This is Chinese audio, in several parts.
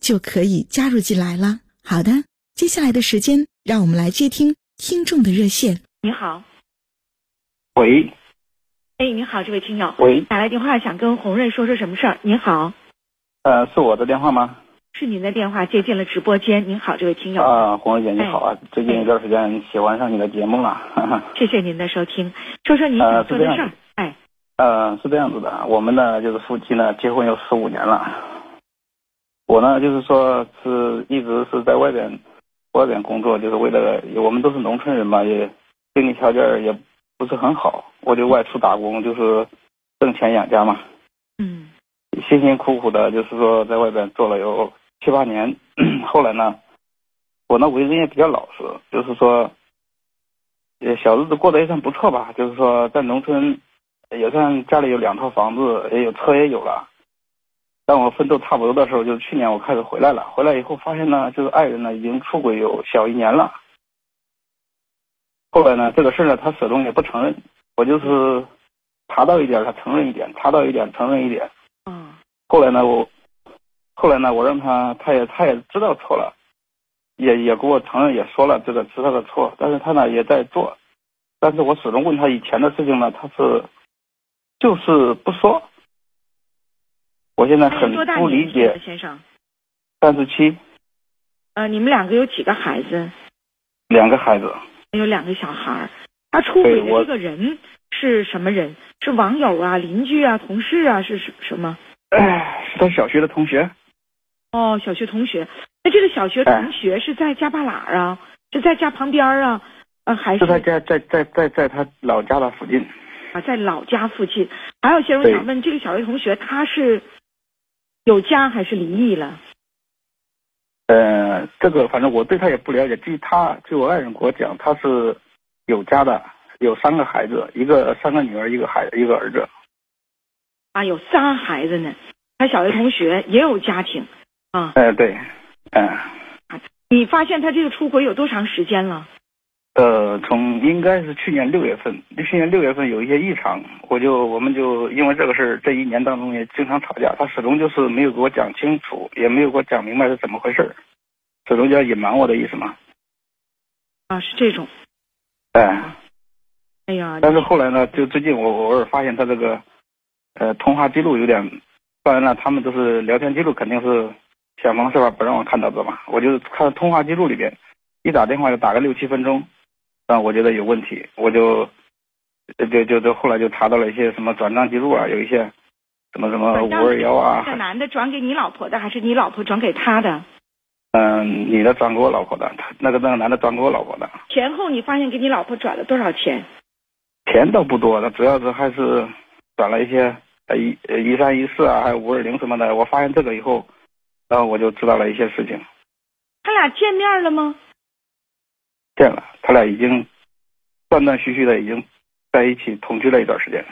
就可以加入进来了。好的，接下来的时间，让我们来接听听众的热线。你好，喂，哎，你好，这位听友，喂，打来电话想跟红瑞说说什么事儿？您好，呃，是我的电话吗？是您的电话接进了直播间。您好，这位听友，啊，红瑞姐你好哎啊，最近一段时间喜欢上你的节目了，哈哈。谢谢您的收听，说说您呃想做的事儿。哎，呃，是这样子的，我们呢就是夫妻呢结婚有十五年了，我呢就是说是一直是在外边外边工作，就是为了我们都是农村人嘛，也经济条件也不是很好，我就外出打工，就是挣钱养家嘛，嗯辛辛苦苦的，就是说在外边做了有七八年，后来呢，我呢为人也比较老实，就是说，也，小日子过得也算不错吧，就是说在农村也算家里有两套房子，也有车也有了。当我奋斗差不多的时候，就是去年我开始回来了，回来以后发现呢，就是爱人呢已经出轨有小一年了。后来呢，这个事儿呢，他始终也不承认，我就是查到一点，他承认一点；查到一点，承认一点。嗯后来呢，我后来呢，我让他，他也他也知道错了，也也给我承认，也说了这个是他的错，但是他呢也在做，但是我始终问他以前的事情呢，他是就是不说。我现在很不理解，先生？三十七，呃，你们两个有几个孩子？两个孩子，有两个小孩儿。他出轨的这个人是什么人？是网友啊、邻居啊、同事啊？是什什么？哎，是他小学的同学，哦，小学同学。那这个小学同学是在家巴哪儿啊？是在家旁边儿啊？呃，还是是他家在在在在他老家的附近。啊，在老家附近。还有先生，我想问，这个小学同学他是有家还是离异了？呃，这个反正我对他也不了解。据他，据我爱人给我讲，他是有家的，有三个孩子，一个三个女儿，一个孩一个儿子。啊，有仨孩子呢。他小学同学也有家庭啊。哎、对，嗯、你发现他这个出轨有多长时间了？呃，从应该是去年六月份，去年六月份有一些异常，我就我们就因为这个事儿，这一年当中也经常吵架。他始终就是没有给我讲清楚，也没有给我讲明白是怎么回事儿，始终就要隐瞒我的意思嘛。啊，是这种。哎、哎呀，但是后来呢，就最近我偶尔发现他这个，呃，通话记录有点，当然了，他们都是聊天记录，肯定是想方设法不让我看到的嘛。我就看通话记录里边，一打电话就打个六七分钟，啊，我觉得有问题，我就，就就就就后来就查到了一些什么转账记录啊，有一些什么什么五二幺啊这，男的转给你老婆的，还是你老婆转给他的？嗯、女的转给我老婆的，他那个那个男的转给我老婆的，前后你发现给你老婆转了多少钱？钱倒不多的，主要是还是转了一些呃一呃一三一四啊，还有五二零什么的。我发现这个以后，然后我就知道了一些事情。他俩见面了吗？见了，他俩已经断断续续的已经在一起同居了一段时间。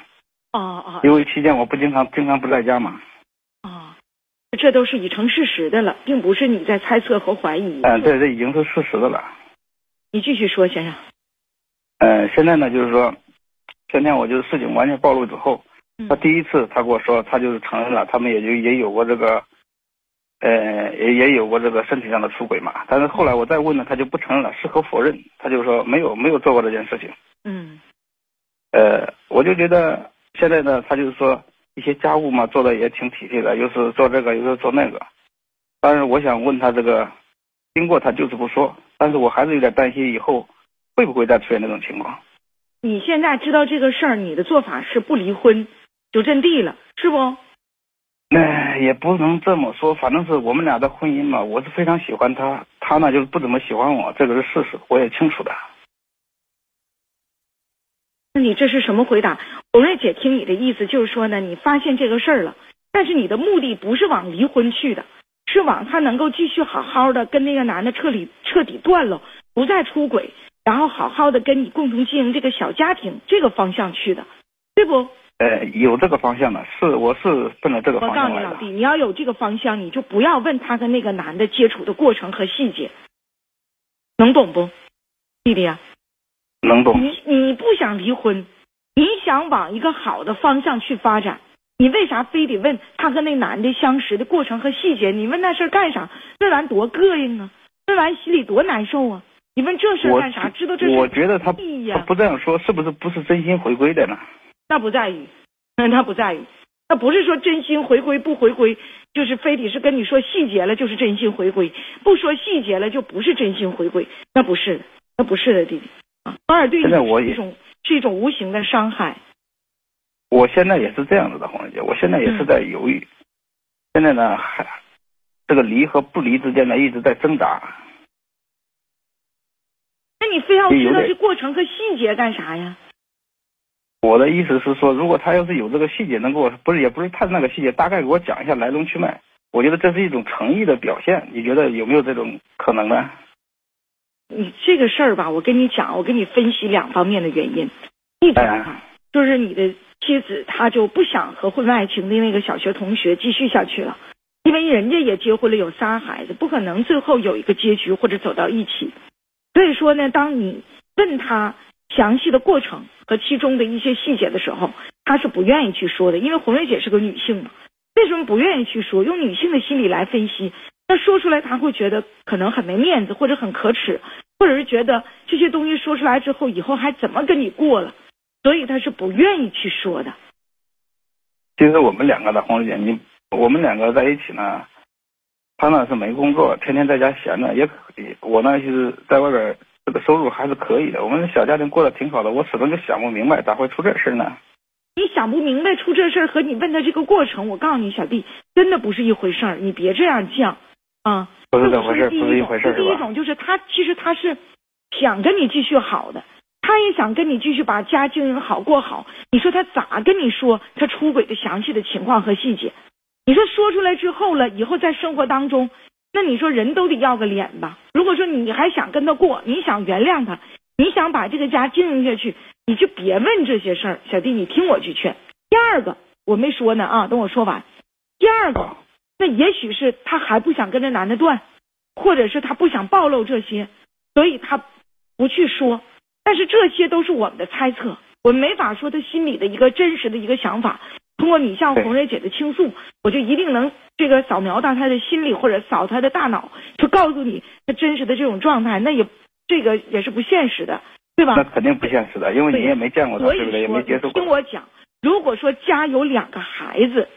哦哦因为期间我不经常经常不在家嘛，哦，这都是已成事实的了，并不是你在猜测和怀疑。嗯、对这已经是事实的了。你继续说，先生。呃，现在呢，就是说，前天我就是事情完全暴露之后，嗯他第一次他跟我说，他就是承认了，他们也就也有过这个，呃，也也有过这个身体上的出轨嘛。但是后来我再问呢，他就不承认了，矢口否认，他就说没有没有做过这件事情。嗯呃，我就觉得现在呢，他就是说一些家务嘛，做的也挺体贴的，又是做这个，又是做那个。但是我想问他这个，经过他就是不说，但是我还是有点担心以后会不会再出现这种情况。你现在知道这个事儿，你的做法是不离婚就阵地了，是不？那也不能这么说，反正是我们俩的婚姻嘛，我是非常喜欢他，他呢就是不怎么喜欢我，这个是事实，我也清楚的。那你这是什么回答？红瑞姐听你的意思就是说呢，你发现这个事儿了，但是你的目的不是往离婚去的，是往他能够继续好好的跟那个男的彻底彻底断了，不再出轨，然后好好的跟你共同经营这个小家庭这个方向去的，对不？呃，有这个方向的，是我是奔着这个方向来的。告诉你老弟，你要有这个方向，你就不要问他跟那个男的接触的过程和细节，能懂不，弟弟啊？能懂？你你不想离婚，你想往一个好的方向去发展，你为啥非得问他和那男的相识的过程和细节？你问那事儿干啥？问完多膈应啊！问完心里多难受啊！你问这事干啥？知道这是我觉得他他不这样说，是不是不是真心回归的呢？那不在于，那那不在于，那不是说真心回归不回归，就是非得是跟你说细节了就是真心回归，不说细节了就不是真心回归，那不是的，那不是的，弟弟啊，反而对你是一种是一种无形的伤害。我现在也是这样子的，红姐，我现在也是在犹豫。现在呢，还这个离和不离之间呢，一直在挣扎。那你非要知道这过程和细节干啥呀？我的意思是说，如果他要是有这个细节，能给我不是也不是他那个细节，大概给我讲一下来龙去脉，我觉得这是一种诚意的表现。你觉得有没有这种可能呢？你这个事儿吧，我跟你讲，我跟你分析两方面的原因。一种哎啊，就是你的妻子她就不想和婚外情的那个小学同学继续下去了，因为人家也结婚了，有仨孩子，不可能最后有一个结局或者走到一起。所以说呢，当你问他详细的过程和其中的一些细节的时候，他是不愿意去说的，因为红瑞姐是个女性嘛，为什么不愿意去说？用女性的心理来分析，那说出来他会觉得可能很没面子，或者很可耻，或者是觉得这些东西说出来之后，以后还怎么跟你过了，所以他是不愿意去说的。其实我们两个的红姐，你我们两个在一起呢，他呢是没工作，天天在家闲着也可以。我呢其实在外边这个收入还是可以的，我们小家庭过得挺好的。我始终就想不明白咋会出这事呢？你想不明白出这事儿和你问的这个过程，我告诉你，小弟真的不是一回事儿，你别这样犟啊。不是这回事儿，不是一回事儿，是吧？第一种就是他其实他是想跟你继续好的，他也想跟你继续把家经营好过好。你说他咋跟你说他出轨的详细的情况和细节？你说说出来之后了，以后在生活当中，那你说人都得要个脸吧？如果说你还想跟他过，你想原谅他，你想把这个家经营下去，你就别问这些事儿。小弟，你听我去劝。第二个我没说呢啊，等我说完。第二个，啊那也许是他还不想跟这男的断，或者是他不想暴露这些，所以他不去说。但是这些都是我们的猜测，我们没法说他心里的一个真实的一个想法。通过你向红蕊姐的倾诉，我就一定能这个扫描到他的心里，或者扫他的大脑，就告诉你他真实的这种状态。那也这个也是不现实的，对吧？那肯定不现实的，因为你也没见过他，所以对不对？也说，没接触过听。我讲，如果说家有两个孩子，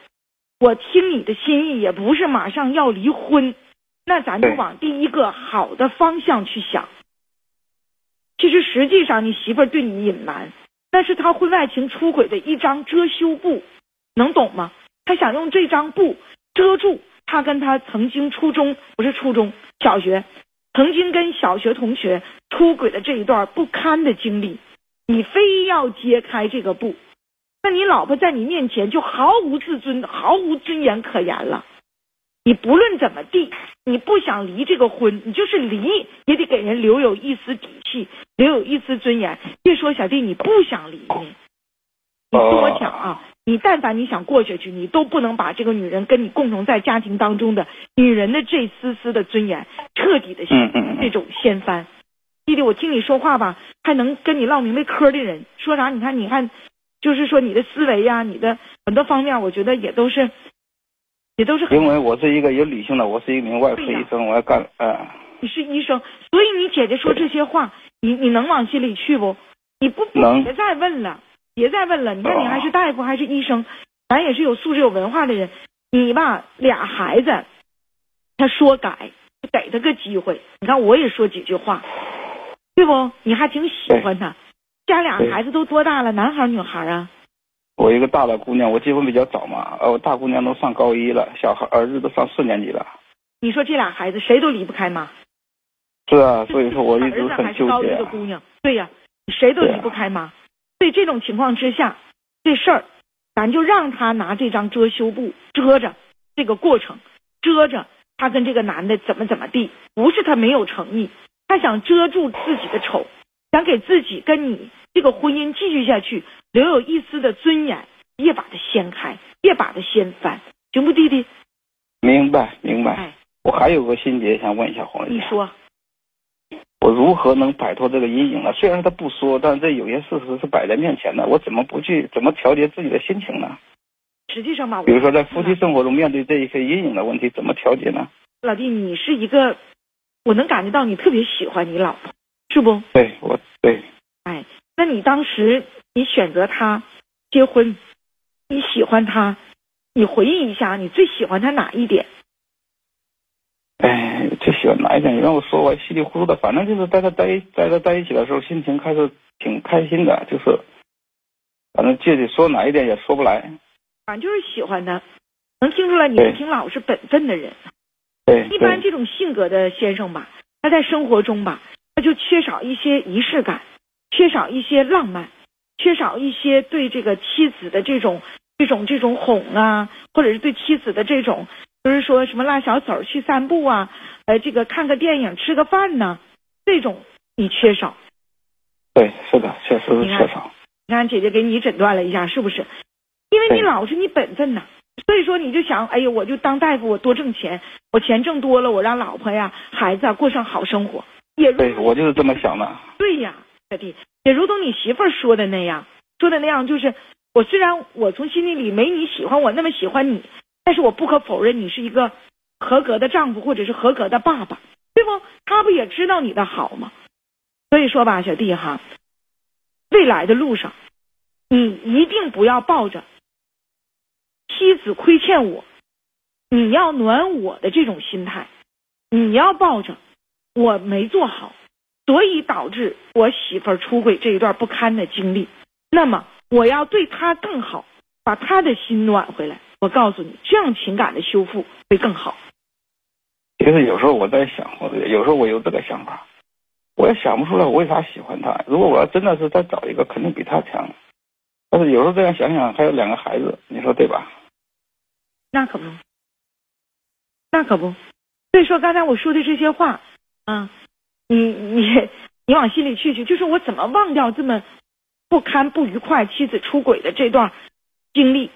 我听你的心意也不是马上要离婚，那咱就往第一个好的方向去想。其实实际上你媳妇儿对你隐瞒，那是她婚外情出轨的一张遮羞布，能懂吗？他想用这张布遮住他跟他曾经初中不是初中小学，曾经跟小学同学出轨的这一段不堪的经历。你非要揭开这个布，那你老婆在你面前就毫无自尊、毫无尊严可言了。你不论怎么地，你不想离这个婚，你就是离也得给人留有一丝底气，留有一丝尊严。别说小弟你不想离，你听我讲啊，你但凡你想过下去，你都不能把这个女人跟你共同在家庭当中的女人的这丝丝的尊严彻底的嗯嗯嗯这种掀翻。弟弟，我听你说话吧，还能跟你唠明白嗑的人，说啥？你看，你看，就是说你的思维呀、你的很多方面，我觉得也都是，也都是很因为我是一个有理性的，我是一名外科医生，我要干呃，你是医生，所以你姐姐说这些话，你你能往心里去不？你不不别再问了，别再问了。你看你哦还是大夫还是医生，咱也是有素质有文化的人。你吧俩孩子，他说改给他个机会。你看我也说几句话，对不？你还挺喜欢他。家俩孩子都多大了？男孩女孩啊？我一个大的姑娘，我结婚比较早嘛，呃，我大姑娘都上高一了，小孩儿子都上四年级了。你说这俩孩子谁都离不开妈。是啊，所以说我一直很纠结。的姑娘，对呀，谁都离不开妈。所以这种情况之下，这事儿，咱就让他拿这张遮羞布遮着这个过程，遮着他跟这个男的怎么怎么地。不是他没有诚意，他想遮住自己的丑，想给自己跟你这个婚姻继续下去留有一丝的尊严。别把它掀开，别把它掀翻，行不，弟弟？明白，明白。我还有个心结想问一下黄姐。你说。我如何能摆脱这个阴影呢？虽然他不说，但这有些事实是摆在面前的。我怎么不去？怎么调节自己的心情呢？实际上吧，比如说在夫妻生活中面对这一些阴影的问题，怎么调节呢？老弟，你是一个，我能感觉到你特别喜欢你老婆，是不？对，我对。哎，那你当时你选择他结婚，你喜欢他，你回忆一下，你最喜欢他哪一点？哎，最喜欢哪一点？你让我说，我稀里糊涂的。反正就是在他在在他在一起的时候，心情开始挺开心的。就是，反正具体说哪一点也说不来。反正就是喜欢他，能听出来你是挺老实本分的人。对。一般这种性格的先生吧，他在生活中吧，他就缺少一些仪式感，缺少一些浪漫，缺少一些对这个妻子的这种这种这种哄啊，或者是对妻子的这种。就是说什么拉小手去散步啊，呃，这个看个电影、吃个饭呢，这种你缺少。对，是的，确实是缺少。你看，姐姐给你诊断了一下，是不是？因为你老实，你本分呐，所以说你就想，哎呀，我就当大夫，我多挣钱，我钱挣多了，我让老婆呀、孩子啊过上好生活。也对，我就是这么想的。对呀，小弟，也如同你媳妇儿说的那样，说的那样，就是我虽然我从心底里没你喜欢我那么喜欢你。但是我不可否认，你是一个合格的丈夫，或者是合格的爸爸，对不？他不也知道你的好吗？所以说吧，小弟哈，未来的路上，你一定不要抱着妻子亏欠我，你要暖我的这种心态，你要抱着我没做好，所以导致我媳妇儿出轨这一段不堪的经历，那么我要对她更好，把她的心暖回来。我告诉你，这样情感的修复会更好。其实有时候我在想，我有时候我有这个想法，我也想不出来我为啥喜欢他。如果我要真的是再找一个，肯定比他强。但是有时候这样想想，还有两个孩子，你说对吧？那可不，那可不。所以说刚才我说的这些话，啊，你你你往心里去去，就是我怎么忘掉这么不堪、不愉快、妻子出轨的这段经历。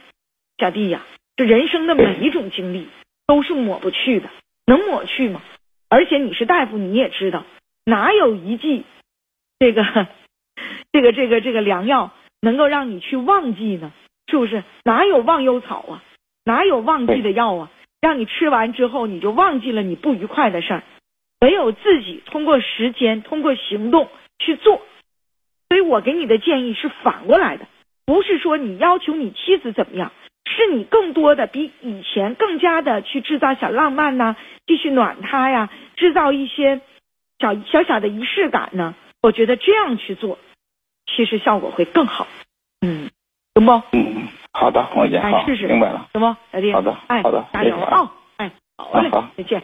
小弟呀，这人生的每一种经历都是抹不去的，能抹去吗？而且你是大夫，你也知道，哪有一剂这个这个这个这个良药能够让你去忘记呢？是不是？哪有忘忧草啊？哪有忘记的药啊？让你吃完之后你就忘记了你不愉快的事儿？唯有自己通过时间、通过行动去做。所以我给你的建议是反过来的，不是说你要求你妻子怎么样。是你更多的比以前更加的去制造小浪漫呢，继续暖他呀，制造一些小小小的仪式感呢。我觉得这样去做，其实效果会更好。嗯，行不？嗯，好的，我姐，好，试试，明白了，行不，老弟？好的，哎，好的，加油啊！哎，好嘞，再见。